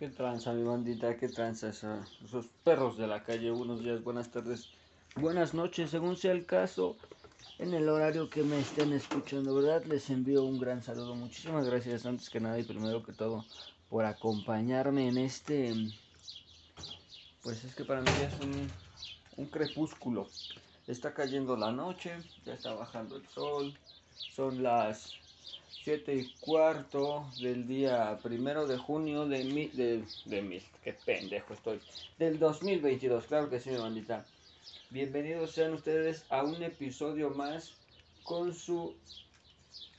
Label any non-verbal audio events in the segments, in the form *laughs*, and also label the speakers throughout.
Speaker 1: Qué tranza, mi bandita, qué tranza esos perros de la calle. Buenos días, buenas tardes, buenas noches, según sea el caso, en el horario que me estén escuchando, ¿verdad? Les envío un gran saludo. Muchísimas gracias, antes que nada y primero que todo, por acompañarme en este. Pues es que para mí ya es un, un crepúsculo. Está cayendo la noche, ya está bajando el sol, son las 7 y cuarto del día primero de junio de mi, de, de mil, qué pendejo estoy, del 2022, claro que sí, mi bandita. Bienvenidos sean ustedes a un episodio más con su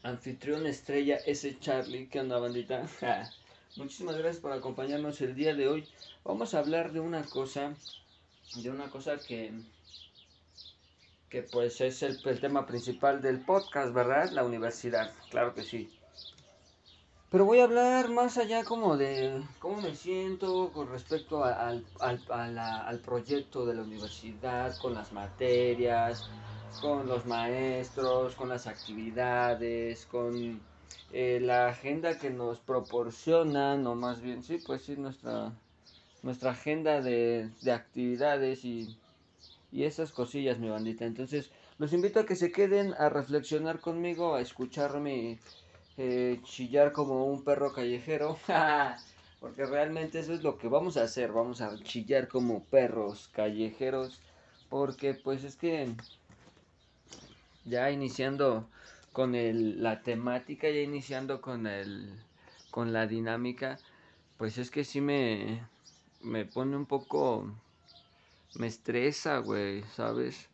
Speaker 1: anfitrión estrella, ese Charlie, que anda bandita. Muchísimas gracias por acompañarnos el día de hoy. Vamos a hablar de una cosa, de una cosa que que pues es el, tema principal del podcast, ¿verdad? La universidad, claro que sí. Pero voy a hablar más allá como de cómo me siento con respecto al, al, al proyecto de la universidad, con las materias, con los maestros, con las actividades, con eh, la agenda que nos proporcionan, o más bien, sí, pues sí, nuestra, nuestra agenda de, de actividades y y esas cosillas, mi bandita. Entonces, los invito a que se queden a reflexionar conmigo, a escucharme eh, chillar como un perro callejero. *laughs* Porque realmente eso es lo que vamos a hacer. Vamos a chillar como perros callejeros. Porque pues es que ya iniciando con el, la temática, ya iniciando con el con la dinámica, pues es que sí me, me pone un poco me estresa, güey, ¿sabes?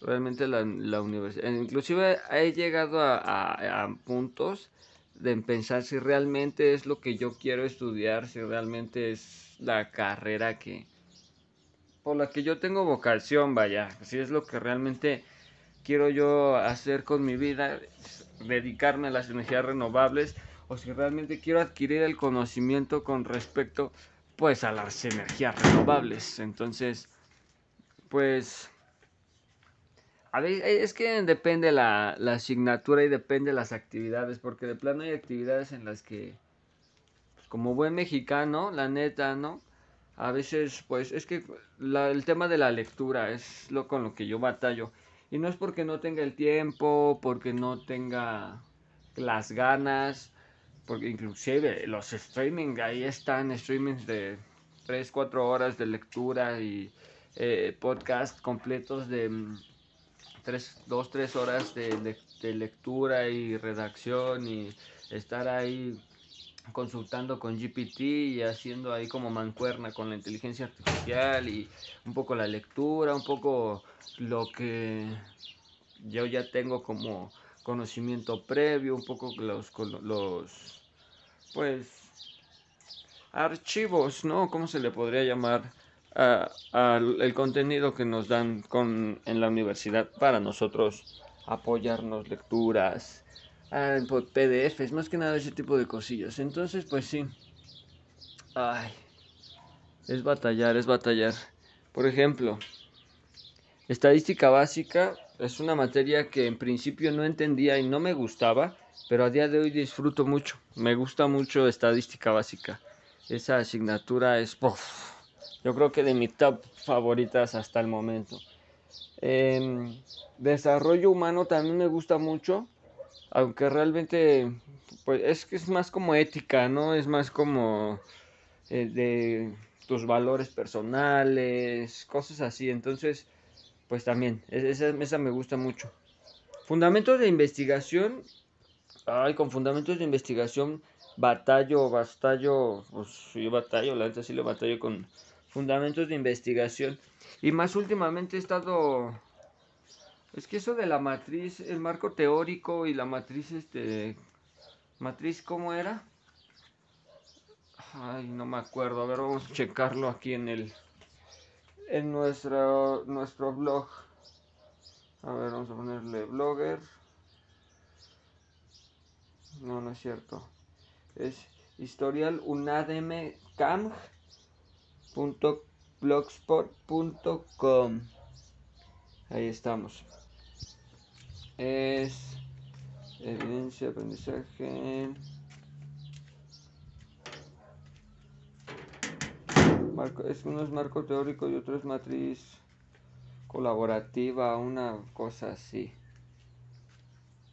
Speaker 1: Realmente la, la universidad, inclusive he llegado a, a, a, puntos de pensar si realmente es lo que yo quiero estudiar, si realmente es la carrera que, por la que yo tengo vocación, vaya, si es lo que realmente quiero yo hacer con mi vida, dedicarme a las energías renovables, o si realmente quiero adquirir el conocimiento con respecto, pues, a las energías renovables. Entonces, pues a ver, es que depende la, la, asignatura y depende las actividades, porque de plano hay actividades en las que, pues, como buen mexicano, la neta, ¿no? A veces, pues, es que el tema de la lectura es lo con lo que yo batallo. Y no es porque no tenga el tiempo, porque no tenga las ganas, porque inclusive los streaming, ahí están streamings de 3, 4 horas de lectura y eh, podcast completos de 3, 2, 3 horas de, de, de, lectura y redacción y estar ahí consultando con GPT y haciendo ahí como mancuerna con la inteligencia artificial y un poco la lectura, un poco lo que yo ya tengo como conocimiento previo, un poco los, los pues archivos, ¿no? ¿Cómo se le podría llamar? El contenido que nos dan con, en la universidad para nosotros apoyarnos, lecturas, a, PDFs, más que nada ese tipo de cosillas. Entonces, pues sí. Ay, es batallar, es batallar. Por ejemplo, estadística básica es una materia que en principio no entendía y no me gustaba, pero a día de hoy disfruto mucho. Me gusta mucho estadística básica. Esa asignatura es... Puff, yo creo que de mis top favoritas hasta el momento. Eh, desarrollo humano también me gusta mucho, aunque realmente, pues es que es más como ética, ¿no? Es más como eh, de tus valores personales, cosas así. Entonces, pues también, esa, esa me gusta mucho. Fundamentos de investigación. Ay, con fundamentos de investigación batallo, batallo, pues sí batallo, la neta sí lo batallo con fundamentos de investigación. Y más últimamente he estado... Es que eso de la matriz, el marco teórico y la matriz, este... Matriz, ¿cómo era? Ay, no me acuerdo. A ver, vamos a checarlo aquí en el... En nuestro, nuestro blog. A ver, vamos a ponerle blogger. No, no es cierto. Es historial unadm camp blogspot.com ahí estamos es evidencia aprendizaje marco, es, uno es marco teórico y otro es matriz colaborativa, una cosa así.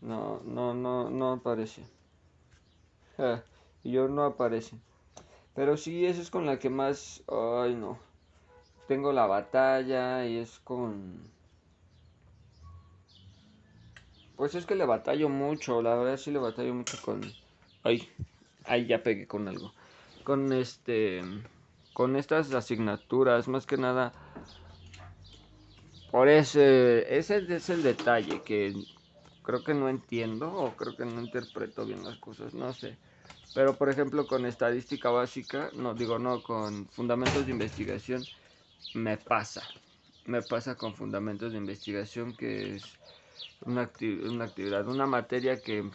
Speaker 1: No, no, no, no aparece. y yo no aparece. Pero sí, esa es con la que más... Ay, no. Tengo la batalla y es con... Pues es que le batallo mucho, la verdad sí le batallo mucho con... Ay, ahí ya pegué con algo. Con este... Con estas asignaturas, más que nada... Por ese... Ese es el detalle que creo que no entiendo o creo que no interpreto bien las cosas, no sé. Pero por ejemplo con estadística básica, no digo no, con fundamentos de investigación, me pasa. Me pasa con fundamentos de investigación que es una, actividad, una materia que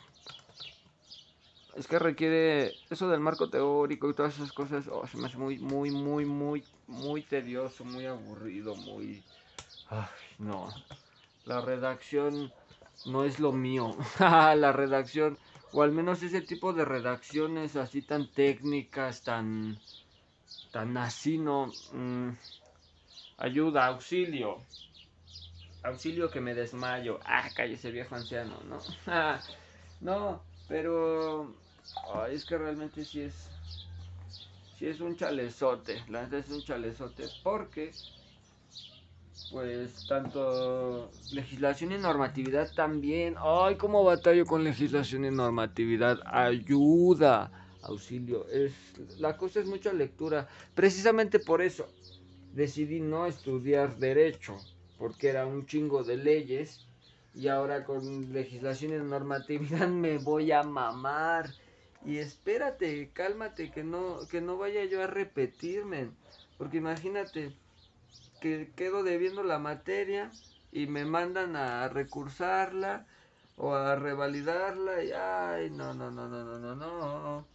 Speaker 1: es que requiere eso del marco teórico y todas esas cosas, oh, se me hace muy, muy, muy, muy, muy tedioso, muy aburrido, muy... No. La redacción no es lo mío. *laughs* la redacción o al menos ese tipo de redacciones así tan técnicas, tan, tan así, no. Mm, ayuda, auxilio. Auxilio que me desmayo. Ah, cállese viejo anciano, ¿no? *laughs* no, pero es que realmente sí es, sí es un chalezote. La es un chalezote porque pues tanto legislación y normatividad también. Ay, cómo batallo con legislación y normatividad. Ayuda, auxilio. Es la cosa es mucha lectura. Precisamente por eso decidí no estudiar derecho, porque era un chingo de leyes y ahora con legislación y normatividad *laughs* me voy a mamar. Y espérate, cálmate que no que no vaya yo a repetirme, porque imagínate que quedo debiendo la materia y me mandan a recursarla o a revalidarla y ay, no, no, no, no, no, no, no.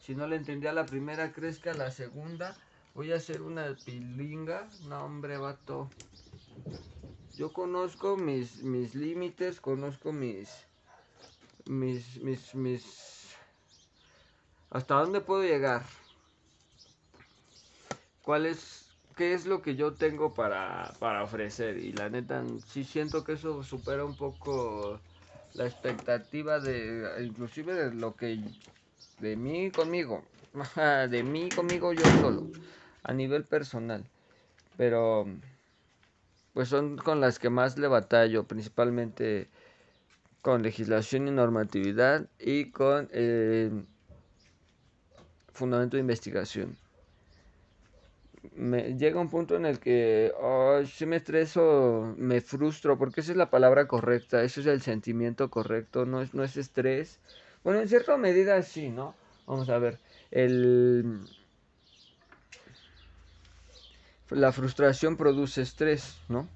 Speaker 1: Si no le entendía la primera, crees que a la segunda voy a hacer una pilinga. No, hombre, vato. Yo conozco mis, mis límites, conozco mis, mis, mis, mis, hasta dónde puedo llegar. ¿Cuál es qué es lo que yo tengo para, ofrecer. Y la neta, sí siento que eso supera un poco la expectativa de, inclusive de lo que, de mí conmigo, *laughs* de mí conmigo yo solo, a nivel personal. Pero, pues son con las que más le batallo, principalmente con legislación y normatividad y con eh, fundamento de investigación me llega un punto en el que si me estreso, me frustro, porque esa es la palabra correcta, ese es el sentimiento correcto, no es, no es estrés. Bueno, en cierta medida sí, ¿no? Vamos a ver, el... La frustración produce estrés, ¿no?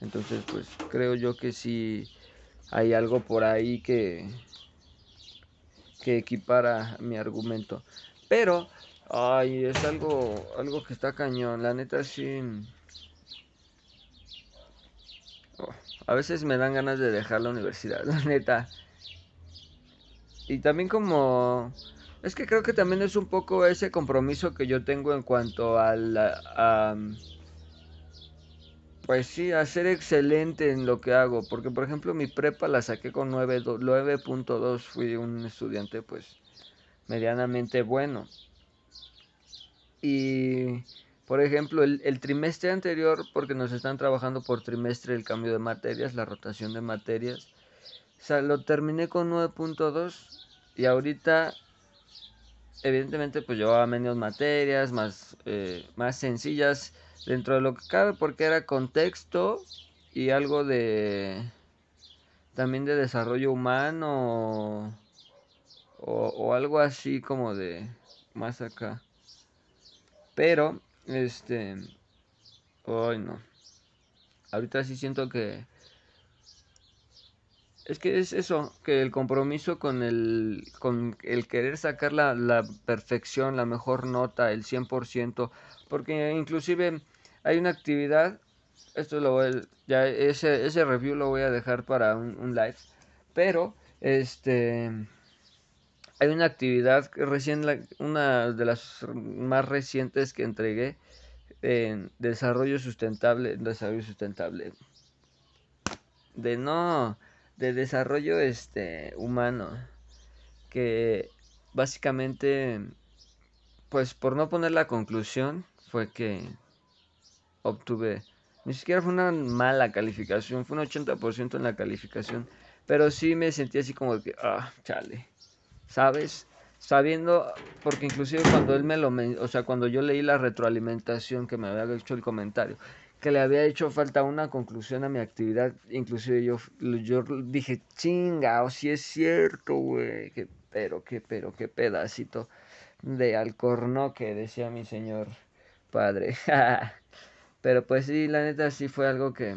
Speaker 1: Entonces, pues creo yo que sí hay algo por ahí que, que equipara mi argumento. Pero Ay, es algo, algo que está cañón. La neta sí. Oh, a veces me dan ganas de dejar la universidad, *laughs* la neta. Y también como... Es que creo que también es un poco ese compromiso que yo tengo en cuanto a la... pues sí, a ser excelente en lo que hago. Porque por ejemplo mi prepa la saqué con 9.2. Fui un estudiante pues medianamente bueno. Y, por ejemplo, el, trimestre anterior, porque nos están trabajando por trimestre el cambio de materias, la rotación de materias, o sea, lo terminé con 9.2 y ahorita, evidentemente, pues llevaba menos materias, más, eh, más sencillas dentro de lo que cabe, porque era contexto y algo de también de desarrollo humano o, o algo así como de más acá. Pero, este... Hoy no. Ahorita sí siento que... Es que es eso, que el compromiso con el, con el querer sacar la, la perfección, la mejor nota, el 100%, porque inclusive hay una actividad, esto lo voy, ya ese, ese review lo voy a dejar para un live, pero este hay una actividad recién, una de las más recientes que entregué en desarrollo sustentable, desarrollo sustentable, de no, de desarrollo este humano, que básicamente, pues por no poner la conclusión, fue que obtuve, ni siquiera fue una mala calificación, fue un 80% en la calificación, pero sí me sentí así como que, ah, chale, ¿sabes? Sabiendo, porque inclusive cuando él me lo, o sea, cuando yo leí la retroalimentación que me había hecho el comentario, que le había hecho falta una conclusión a mi actividad, inclusive yo, yo dije, chinga, o si es cierto, güey, pero, que, pero, qué pedacito de alcornoque, decía mi señor padre. *laughs* pero pues sí, la neta sí fue algo que...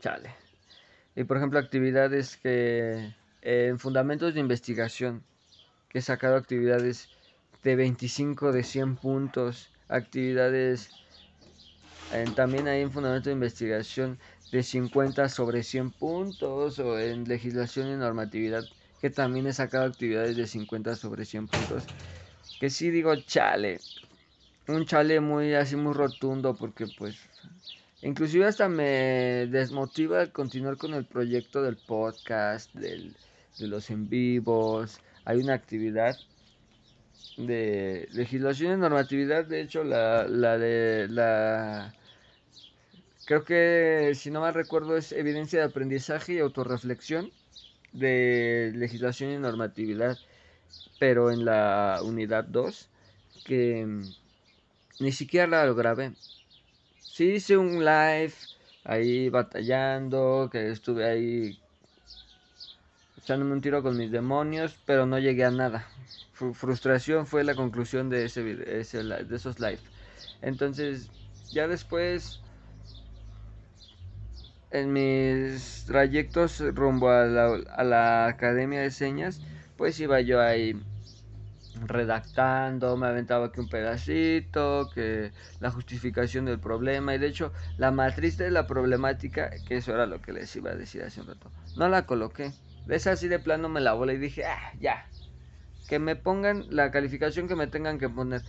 Speaker 1: Chale. Y por ejemplo, actividades que... en fundamentos de investigación, que he sacado actividades de 25 de 100 puntos actividades también hay en fundamento de investigación de 50 sobre 100 puntos o en legislación y normatividad que también he sacado actividades de 50 sobre 100 puntos. Que sí digo chale un chale muy así muy rotundo porque pues inclusive hasta me desmotiva continuar con el proyecto del podcast del, de los en vivos hay una actividad de legislación y normatividad, de hecho, la, la de la... Creo que, si no mal recuerdo, es evidencia de aprendizaje y autorreflexión de legislación y normatividad, pero en la unidad 2, que ni siquiera la lo grabé. Sí hice un live ahí batallando, que estuve ahí echándome un tiro con mis demonios, pero no llegué a nada frustración fue la conclusión de, ese, ese de esos live. Entonces, ya después, en mis trayectos rumbo a la, a la academia de señas, pues iba yo ahí redactando, me aventaba aquí un pedacito, que la justificación del problema y de hecho la matriz de la problemática, que eso era lo que les iba a decir hace un rato, no la coloqué. Es así de plano me la bola y dije, ah, ya, que me pongan la calificación que me tengan que poner.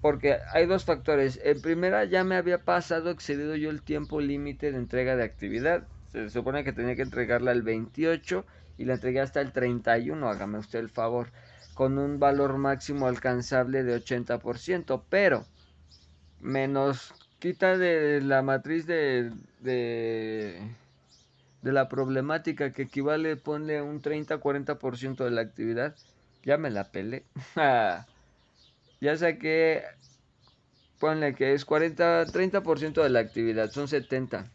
Speaker 1: Porque hay dos factores. En primera, ya me había pasado, excedido yo el tiempo límite de entrega de actividad. Se supone que tenía que entregarla el 28 y la entregué hasta el 31, hágame usted el favor, con un valor máximo alcanzable de 80%, pero menos quita de la matriz de, de, de la problemática que equivale, ponle un 30-40% de la actividad, ya me la pelé. *laughs* ya saqué, ponle que es 40, 30% de la actividad, son 70.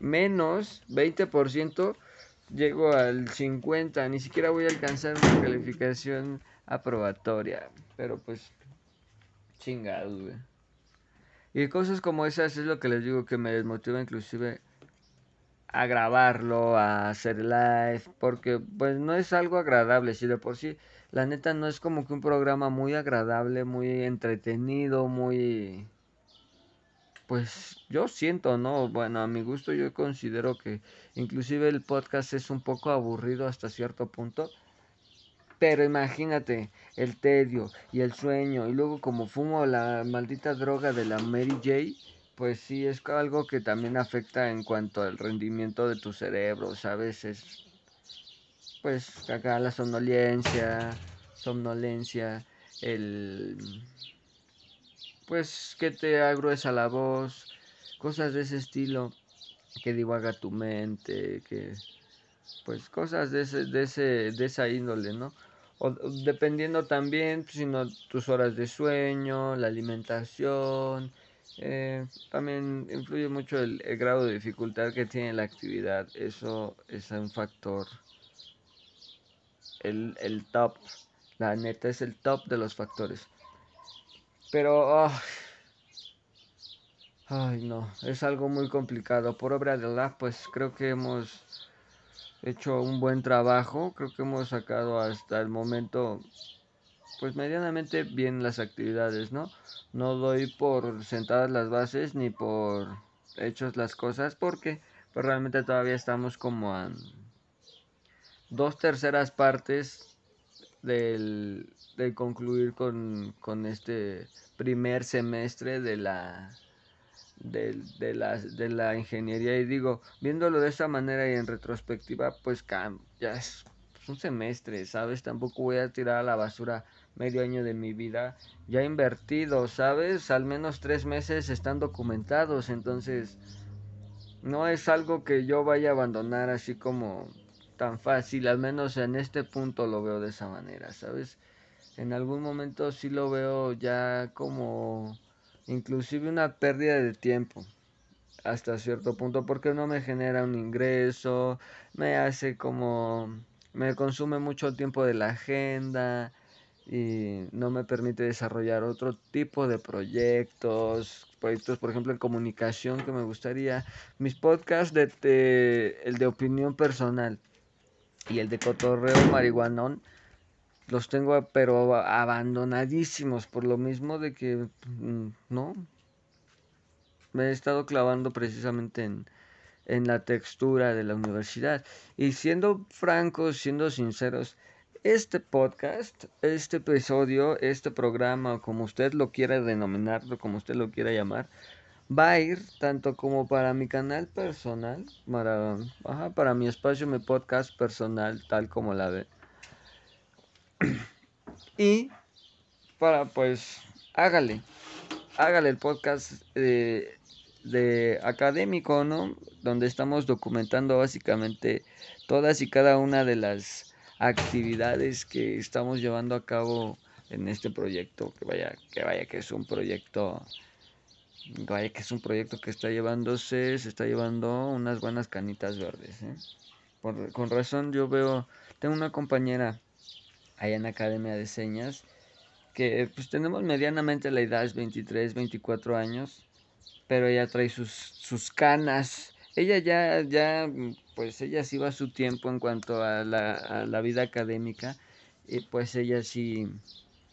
Speaker 1: Menos 20%, llego al 50. Ni siquiera voy a alcanzar una calificación aprobatoria. Pero pues, chingados. Y cosas como esas es lo que les digo que me desmotiva inclusive a grabarlo, a hacer live, porque pues no es algo agradable, si de por sí la neta no es como que un programa muy agradable, muy entretenido, muy pues yo siento, ¿no? Bueno, a mi gusto yo considero que inclusive el podcast es un poco aburrido hasta cierto punto. Pero imagínate el tedio y el sueño y luego como fumo la maldita droga de la Mary J pues sí, es algo que también afecta en cuanto al rendimiento de tu cerebro, ¿sabes? Es, pues acá la somnolencia, somnolencia, el, pues que te agruesa la voz, cosas de ese estilo, que divaga tu mente, que, pues cosas de ese, de ese, de esa índole, ¿no? O, dependiendo también, sino tus horas de sueño, la alimentación, eh, también influye mucho el, grado de dificultad que tiene la actividad. Eso es un factor. El, el top. La neta es el top de los factores. Pero... ay, no. Es algo muy complicado. Por obra de la pues creo que hemos hecho un buen trabajo. Creo que hemos sacado hasta el momento pues medianamente bien las actividades, ¿no? No doy por sentadas las bases ni por hechos las cosas porque pues realmente todavía estamos como a dos terceras partes del, de concluir con, con este primer semestre de la, de, de, la, de la ingeniería y digo, viéndolo de esa manera y en retrospectiva, pues ya es un semestre, ¿sabes? Tampoco voy a tirar a la basura medio año de mi vida ya invertido, ¿sabes? Al menos tres meses están documentados, entonces no es algo que yo vaya a abandonar así como tan fácil, al menos en este punto lo veo de esa manera, ¿sabes? En algún momento sí lo veo ya como inclusive una pérdida de tiempo hasta cierto punto porque no me genera un ingreso, me hace como me consume mucho tiempo de la agenda y no me permite desarrollar otro tipo de proyectos, proyectos por ejemplo en comunicación que me gustaría, mis podcasts de, el de opinión personal y el de cotorreo marihuanón los tengo pero abandonadísimos por lo mismo de que mm, no. Me he estado clavando precisamente en, en la textura de la universidad y siendo francos siendo sinceros este podcast, este episodio, este programa, como usted lo quiera denominar, como usted lo quiera llamar, va a ir tanto como para mi canal personal, para, para mi espacio, mi podcast personal, tal como la ve. *clears throat* y para, pues, hágale, hágale el podcast de, de académico, ¿no? Donde estamos documentando básicamente todas y cada una de las actividades que estamos llevando a cabo en este proyecto, que vaya, que vaya que es un proyecto Vaya que es un proyecto que está llevándose, se está llevando unas buenas canitas verdes. ¿eh? con razón yo veo, tengo una compañera allá en la Academia de Señas que pues tenemos medianamente la edad, es 23, 24 años, pero ella trae sus, sus canas. Ella ya, ya, pues ella sí va a su tiempo en cuanto a la, la vida académica y pues ella sí,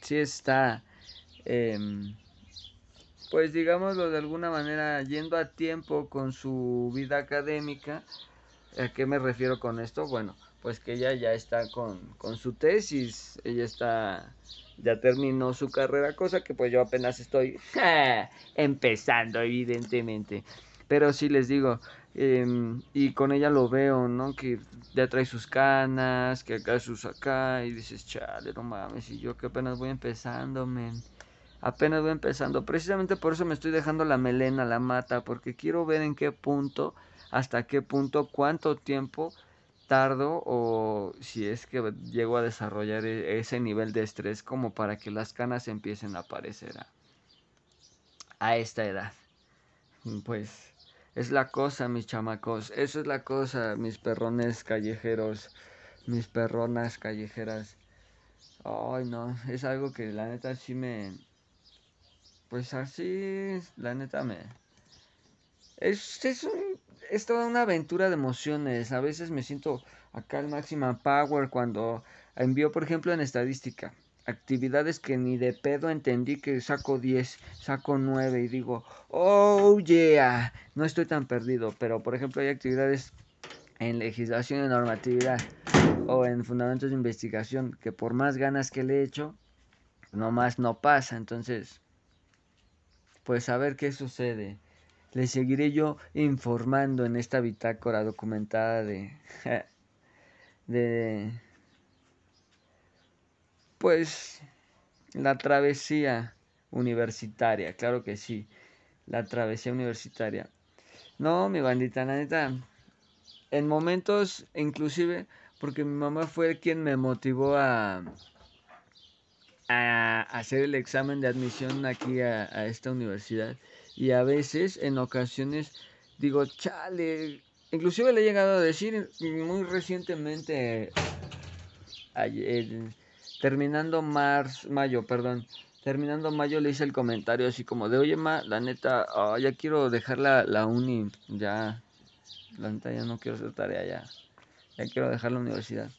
Speaker 1: sí está... Eh, pues digámoslo de alguna manera, yendo a tiempo con su vida académica. ¿A qué me refiero con esto? Bueno, pues que ella ya está con, con su tesis, ella está, ya terminó su carrera, cosa que pues yo apenas estoy empezando, evidentemente. Pero sí les digo, em, y con ella lo veo, ¿no? Que ya trae sus canas, que acá sus acá, y dices, chale, no mames, y yo que apenas voy empezando, men apenas voy empezando. Precisamente por eso me estoy dejando la melena, la mata, porque quiero ver en qué punto, hasta qué punto, cuánto tiempo tardo o si es que llego a desarrollar e-, ese nivel de estrés como para que las canas empiecen a aparecer a, a esta edad. Pues es la cosa, mis chamacos, eso es la cosa, mis perrones callejeros, mis perronas callejeras. Ay, no, es algo que la neta sí me, pues así, la neta me... Es, es, es toda una aventura de emociones. A veces me siento acá al máxima power cuando envío, por ejemplo, en estadística. Actividades que ni de pedo entendí que saco 10, saco 9 y digo, oh yeah, no estoy tan perdido. Pero, por ejemplo, hay actividades en legislación y normatividad o en fundamentos de investigación que por más ganas que le he hecho, nomás no pasa. Entonces, pues a ver qué sucede. Les seguiré yo informando en esta bitácora documentada de... *laughs* de... Pues la travesía universitaria, claro que sí, la travesía universitaria. No, mi bandita, la neta, en momentos, inclusive, porque mi mamá fue quien me motivó a, a hacer el examen de admisión aquí a, esta universidad. Y a veces, en ocasiones, digo, chale. Inclusive le he llegado a decir muy recientemente, terminando marzo, mayo, perdón, terminando mayo le hice el comentario así como de, oye, ma, la neta, oh, ya quiero dejar la, la uni, ya, la neta ya no quiero hacer tarea ya, ya quiero dejar la universidad.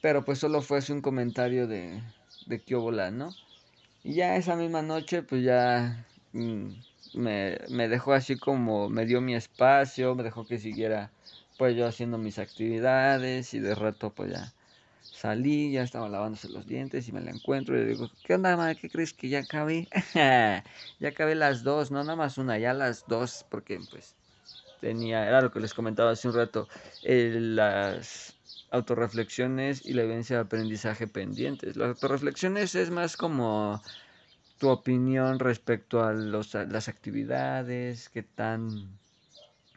Speaker 1: Pero pues solo fue así un comentario de, de Kiobola, ¿no? Y ya esa misma noche, pues ya mm, me, dejó así como, me dio mi espacio, me dejó que siguiera pues yo haciendo mis actividades y de rato pues ya salí, ya estaba lavándose los dientes y me la encuentro y le digo, ¿qué onda, madre? ¿Qué crees que ya acabé? *laughs* ya acabé las dos, no nada más una, ya las dos, porque pues tenía, era lo que les comentaba hace un rato, eh, las autorreflexiones y la evidencia de aprendizaje pendientes. Las autorreflexiones es más como tu opinión respecto a, los, las actividades, qué tan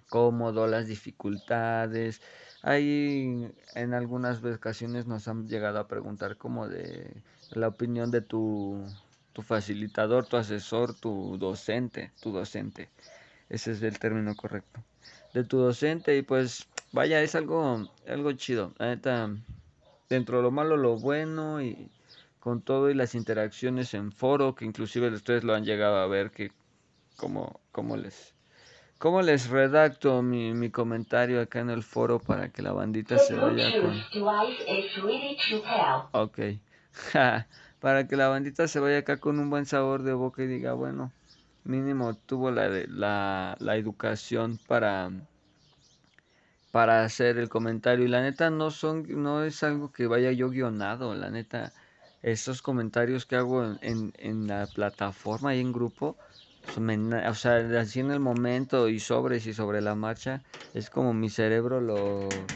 Speaker 1: cómodo, las dificultades. Ahí en algunas ocasiones nos han llegado a preguntar como de la opinión de tu, tu facilitador, tu asesor, tu docente, tu docente. Ese es el término correcto. De tu docente y pues vaya, es algo, algo chido. dentro de lo malo, lo bueno y con todo y las interacciones en foro, que inclusive ustedes lo han llegado a ver, que como, como les... ¿Cómo les redacto mi, mi comentario acá en el foro para que la bandita se vaya con... Ok. *laughs* para que la bandita se vaya acá con un buen sabor de boca y diga, bueno, mínimo tuvo la, la, la educación para para hacer el comentario y la neta no son no es algo que vaya yo guionado la neta esos comentarios que hago en, en, la plataforma y en grupo o sea así en el momento y sobres y sobre la marcha es como mi cerebro lo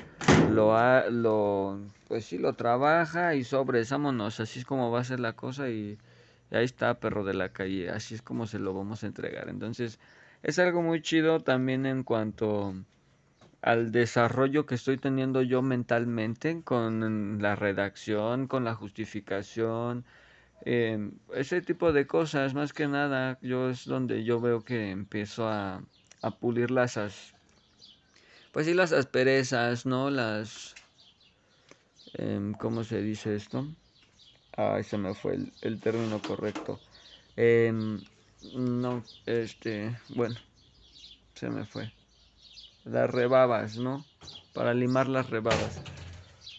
Speaker 1: lo lo pues sí lo trabaja y sobres vámonos así es como va a ser la cosa y, y ahí está perro de la calle así es como se lo vamos a entregar. Entonces es algo muy chido también en cuanto al desarrollo que estoy teniendo yo mentalmente con la redacción, con la justificación, em, ese tipo de cosas, más que nada, yo es donde yo veo que empiezo a, pulir las, pues sí, las asperezas, ¿no? Las, eh, ¿cómo se dice esto? Ah, ese me fue el, el término correcto. Em, no, este, bueno, se me fue las rebabas, ¿no? Para limar las rebabas.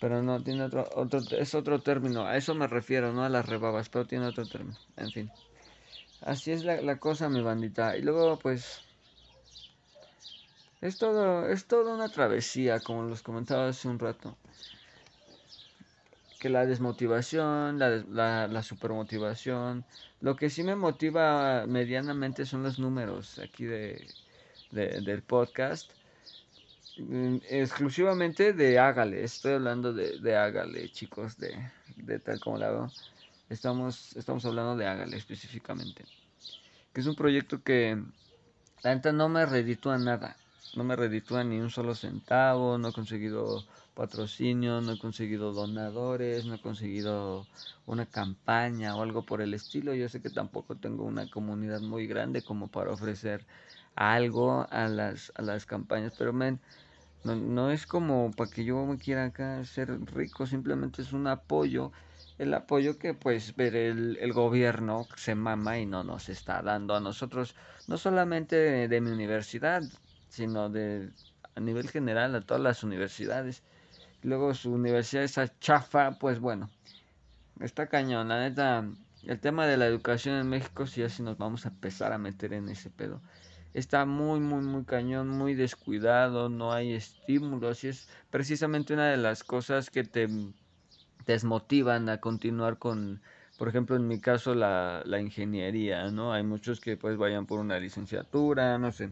Speaker 1: Pero no, tiene otro, otro, es otro término, a eso me refiero, no a las rebabas, pero tiene otro término, en fin. Así es la, cosa, mi bandita. Y luego, pues, es todo, es toda una travesía, como los comentaba hace un rato. Que la desmotivación, la, la, la supermotivación. Lo que sí me motiva medianamente son los números aquí de del podcast. Mm, exclusivamente de Hágale. Estoy hablando de, de Hágale, chicos, de, de tal como la veo. Estamos, estamos hablando de Hágale específicamente. Que es un proyecto que la neta no me reditúa nada. No me reditúa ni un solo centavo. No he conseguido patrocinio, no he conseguido donadores, no he conseguido una campaña o algo por el estilo. Yo sé que tampoco tengo una comunidad muy grande como para ofrecer algo a las, a las campañas. Pero, men, no, no es como para que yo me quiera acá ser rico, simplemente es un apoyo. El apoyo que pues ver el, el gobierno se mama y no nos está dando a nosotros, no solamente de, mi universidad, sino de a nivel general a todas las universidades. Luego su universidad esa chafa, pues bueno, está cañón. La neta, el tema de la educación en México, si así nos vamos a empezar a meter en ese pedo está muy, muy, muy cañón, muy descuidado, no hay estímulos y es precisamente una de las cosas que te desmotivan a continuar con, por ejemplo, en mi caso, la, la ingeniería, ¿no? Hay muchos que pues vayan por una licenciatura, no sé,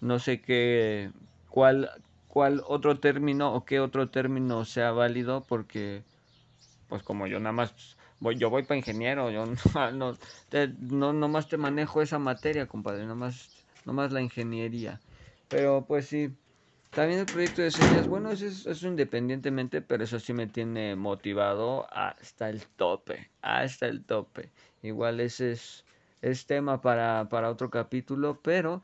Speaker 1: no sé qué, cuál, cuál otro término o qué otro término sea válido porque, pues como yo nada más voy, yo voy para ingeniero, yo *laughs* no, no, no, nomás te manejo esa materia, compadre, nomás nomás la ingeniería. Pero pues sí, también el proyecto de señas, bueno, eso, es, eso independientemente, pero eso sí me tiene motivado hasta el tope, hasta el tope. Igual ese es, es tema para, para otro capítulo, pero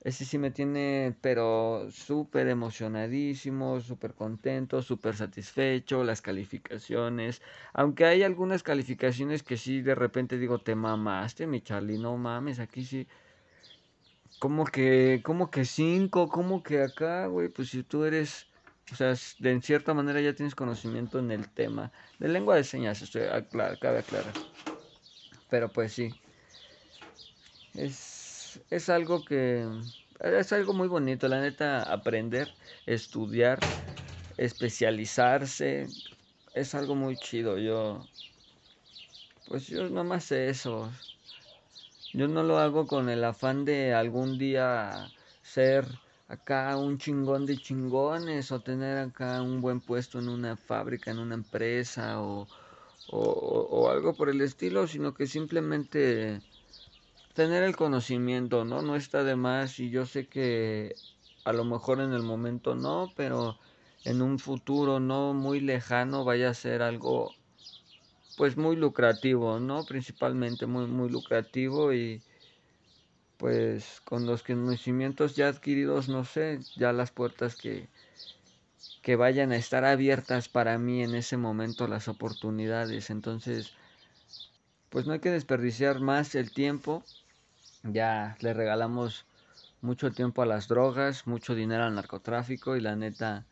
Speaker 1: ese sí me tiene, pero súper emocionadísimo, súper contento, súper satisfecho, las calificaciones. Aunque hay algunas calificaciones que sí de repente digo, te mamaste, mi Charlie, no mames, aquí sí como que, como que cinco, como que acá, güey, pues si tú eres, o sea, de en cierta manera ya tienes conocimiento en el tema de lengua de señas, estoy aclar, cabe aclarar. Pero pues sí, es, es algo que, es algo muy bonito, la neta, aprender, estudiar, especializarse, es algo muy chido. Yo, pues yo nomás sé eso. Yo no lo hago con el afán de algún día ser acá un chingón de chingones o tener acá un buen puesto en una fábrica, en una empresa o, o, algo por el estilo, sino que simplemente tener el conocimiento, ¿no? No está de más y yo sé que a lo mejor en el momento no, pero en un futuro no muy lejano vaya a ser algo pues muy lucrativo, ¿no? Principalmente muy muy lucrativo y pues con los conocimientos ya adquiridos, no sé, ya las puertas que que vayan a estar abiertas para mí en ese momento las oportunidades. Entonces, pues no hay que desperdiciar más el tiempo. Ya le regalamos mucho tiempo a las drogas, mucho dinero al narcotráfico y la neta,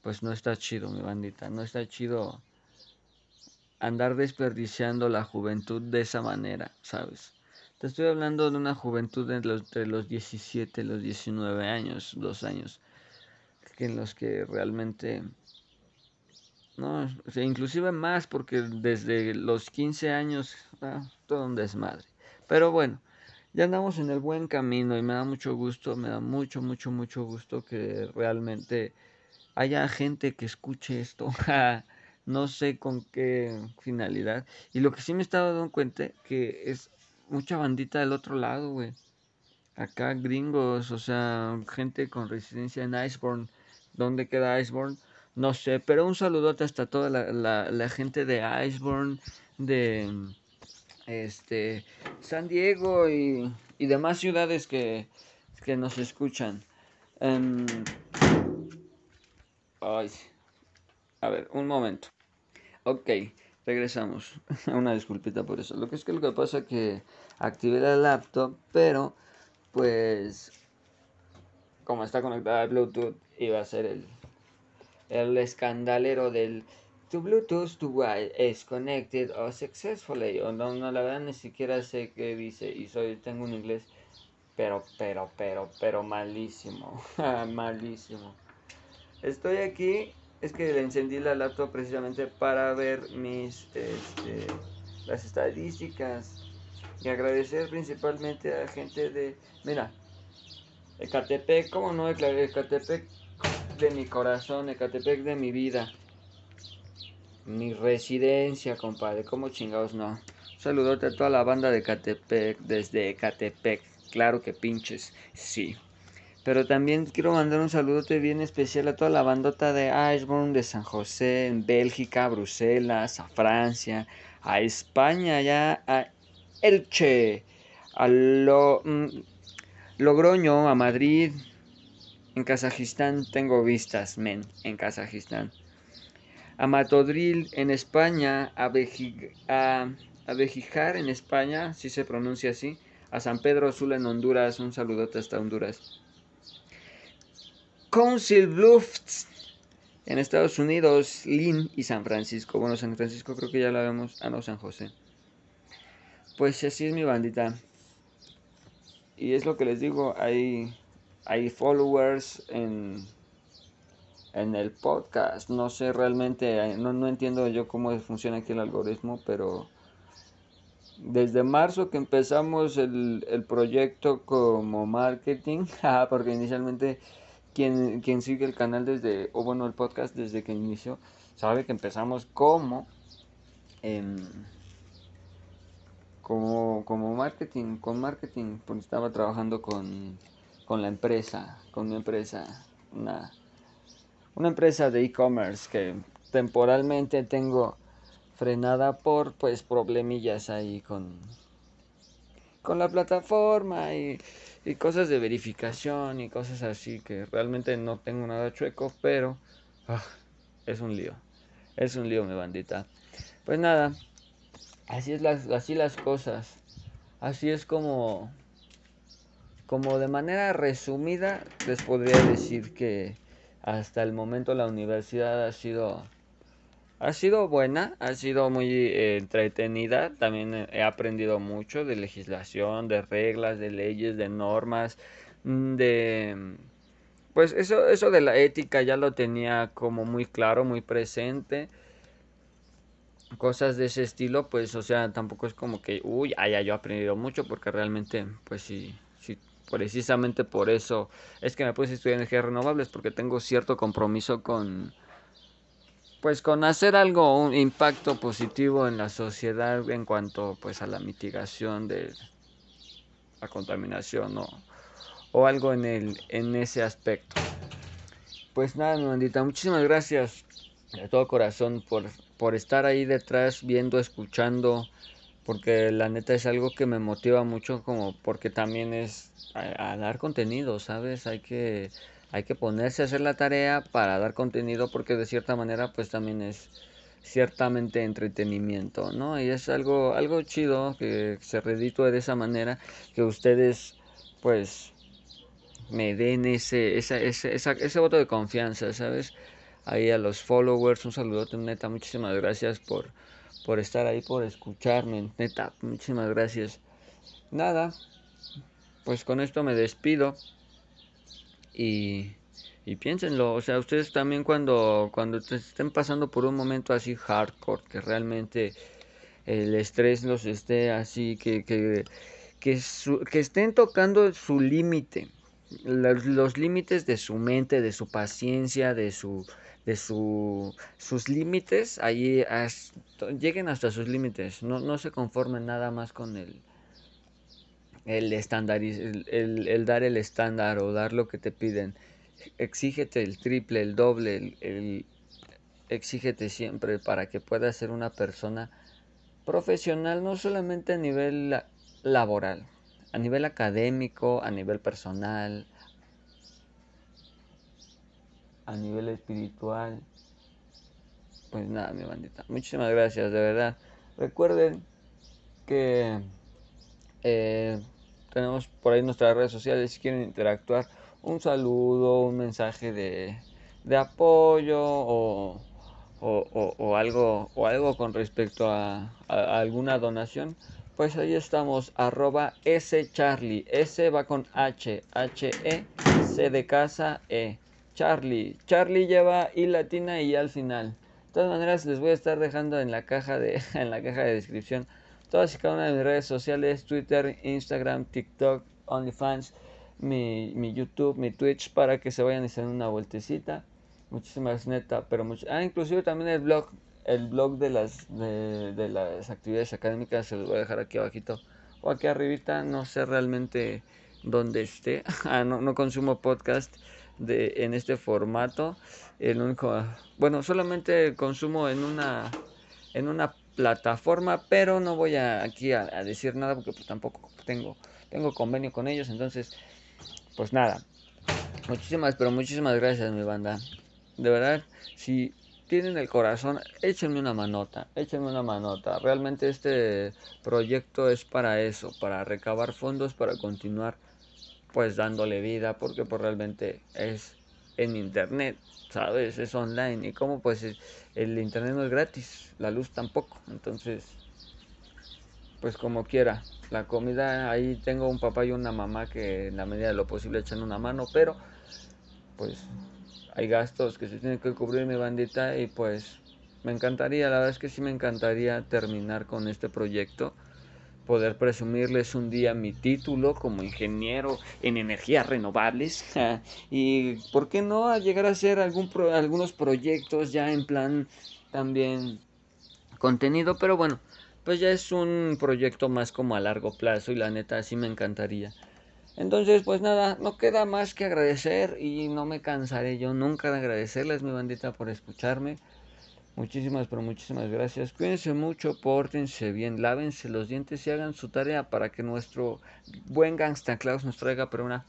Speaker 1: pues no está chido, mi bandita. No está chido andar desperdiciando la juventud de esa manera, ¿sabes? Te estoy hablando de una juventud entre los, entre los 17 y los 19 años, dos años en los que realmente no, inclusive más porque desde los 15 años ah, todo un desmadre. Pero bueno, ya andamos en el buen camino y me da mucho gusto, me da mucho, mucho, mucho gusto que realmente haya gente que escuche esto. *laughs* no sé con qué finalidad. Y lo que sí me estaba dando cuenta que es mucha bandita del otro lado, güey. Acá gringos, o sea, gente con residencia en Iceborne dónde queda Iceborne, no sé, pero un saludote hasta toda la, gente de Iceborne, de este San Diego y, demás ciudades que, que nos escuchan. Em, ay, a ver, un momento. Ok, regresamos. *laughs* Una disculpita por eso. Lo que es que lo que pasa es que activé la laptop, pero pues como está conectada a Bluetooth, iba a ser el, el escandalero del tu Bluetooth to is connected or successfully. No, no, la verdad ni siquiera sé qué dice. Y soy, tengo un inglés, pero, pero, pero, pero malísimo. *laughs* malísimo. Estoy aquí, es que le encendí la laptop precisamente para ver mis, este, las estadísticas. Y agradecer principalmente a la gente de, mira, Ecatepec, ¿cómo no? Ecatepec de mi corazón, Ecatepec de mi vida. Mi residencia, compadre. ¿Cómo chingados no? Saludote a toda la banda de Ecatepec, desde Ecatepec. Claro que pinches, sí. Pero también quiero mandar un saludote bien especial a toda la bandota de Iceborne, de San José, en Bélgica, a Bruselas, a Francia, a España, ya a Elche, a lo... Mm, Logroño, a Madrid. En Kazajistán tengo vistas, men, en Kazajistán. A Matodril en España, a, Bejijar en España, si se pronuncia así. A San Pedro Sula en Honduras, un saludote hasta Honduras. Council Bluffs en Estados Unidos, Lynn y San Francisco. Bueno, San Francisco creo que ya la vemos. Ah, no, San José. Pues así es mi bandita. Y es lo que les digo, hay, hay followers en, en el podcast. No sé realmente, no, no entiendo yo cómo funciona aquí el algoritmo, pero desde marzo que empezamos el, el proyecto como marketing, *laughs* ah, porque inicialmente quien, quien sigue el canal desde, o bueno, el podcast desde que inició, sabe que empezamos como... en como, como marketing, con marketing, porque estaba trabajando con, con la empresa, con mi empresa, una, una empresa de e-commerce que temporalmente tengo frenada por pues problemillas ahí con, con la plataforma y, y cosas de verificación y cosas así que realmente no tengo nada chueco, pero ah, es un lío. Es un lío, mi bandita. Pues nada, Así es las, así las cosas. Así es como, como de manera resumida les podría decir que hasta el momento la universidad ha sido, ha sido buena, ha sido muy eh, entretenida. También he aprendido mucho de legislación, de reglas, de leyes, de normas, de pues eso, eso de la ética ya lo tenía como muy claro, muy presente. Cosas de ese estilo, pues, o sea, tampoco es como que, uy, haya yo aprendido mucho, porque realmente, pues sí, sí, precisamente por eso es que me puse a estudiar energías renovables, porque tengo cierto compromiso con, pues, con hacer algo, un impacto positivo en la sociedad en cuanto, pues, a la mitigación de la contaminación, ¿no? o algo en, el, en ese aspecto. Pues nada, mi bandita, muchísimas gracias de todo corazón por, por estar ahí detrás, viendo, escuchando, porque la neta es algo que me motiva mucho, como porque también es a, dar contenido, ¿sabes? Hay que, hay que ponerse a hacer la tarea para dar contenido, porque de cierta manera, pues también es ciertamente entretenimiento, ¿no? Y es algo, algo chido que se reditúe de esa manera, que ustedes, pues, me den ese, esa, ese, ese voto de confianza, ¿sabes? Ahí a los followers, un saludote, neta, muchísimas gracias por, por estar ahí, por escucharme, neta, muchísimas gracias. Nada, pues con esto me despido y, y piénsenlo, o sea, ustedes también cuando, cuando estén pasando por un momento así hardcore, que realmente el estrés los esté así, que, que, que, que estén tocando su límite, los, límites de su mente, de su paciencia, de su de su, sus límites, ahí lleguen hasta sus límites, no, no se conformen nada más con el, el, estándar, el, el, dar el estándar o dar lo que te piden. Exígete el triple, el doble, el, exígete siempre para que puedas ser una persona profesional, no solamente a nivel laboral, a nivel académico, a nivel personal, a nivel espiritual. Pues nada, mi bandita. Muchísimas gracias, de verdad. Recuerden que eh, tenemos por ahí nuestras redes sociales si quieren interactuar. Un saludo, un mensaje de, de apoyo o, o, o, algo, o algo con respecto a alguna donación pues ahí estamos, arroba S Charlie. Va con H, H, E, C de casa, E. Charlie. Charlie lleva I latina y al final. De todas maneras, les voy a estar dejando en la caja de, *laughs* en la caja de descripción todas y cada una de mis redes sociales, Twitter, Instagram, TikTok, OnlyFans, mi, mi YouTube, mi Twitch, para que se vayan y se den una vueltecita. Muchísimas neta, pero mucho. Ah, inclusive también el blog el blog de las, de, las actividades académicas se los voy a dejar aquí abajito o aquí arribita, no sé realmente dónde esté. *laughs* Ah, no, no consumo podcast de, en este formato. El único, bueno, solamente consumo en una, en una plataforma, pero no voy a, aquí a, decir nada porque pues, tampoco tengo, tengo convenio con ellos. Entonces, pues nada. Muchísimas, pero muchísimas gracias, mi banda. De verdad, si tienen el corazón, échenme una manota, échenme una manota. Realmente este proyecto es para eso, para recabar fondos, para continuar pues dándole vida, porque pues realmente es en internet, ¿sabes? Es online y como pues el internet no es gratis, la luz tampoco, entonces pues como quiera. La comida, ahí tengo un papá y una mamá que en la medida de lo posible echan una mano, pero pues hay gastos que se tienen que cubrir mi bandita y pues me encantaría, la verdad es que sí me encantaría terminar con este proyecto, poder presumirles un día mi título como ingeniero en energías renovables y por qué no llegar a hacer algún algunos proyectos ya en plan también contenido, pero bueno, pues ya es un proyecto más como a largo plazo y la neta sí me encantaría. Entonces, pues nada, no queda más que agradecer y no me cansaré yo nunca de agradecerles, mi bandita, por escucharme. Muchísimas, pero muchísimas gracias. Cuídense mucho, pórtense bien, lávense los dientes y hagan su tarea para que nuestro buen Gangsta Claus nos traiga, pero una,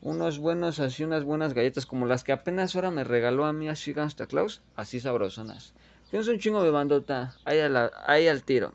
Speaker 1: unos buenos, así unas buenas galletas como las que apenas ahora me regaló a mí así Gangsta Claus, así sabrosonas. Tienes un chingo de bandota, ahí, ahí al tiro.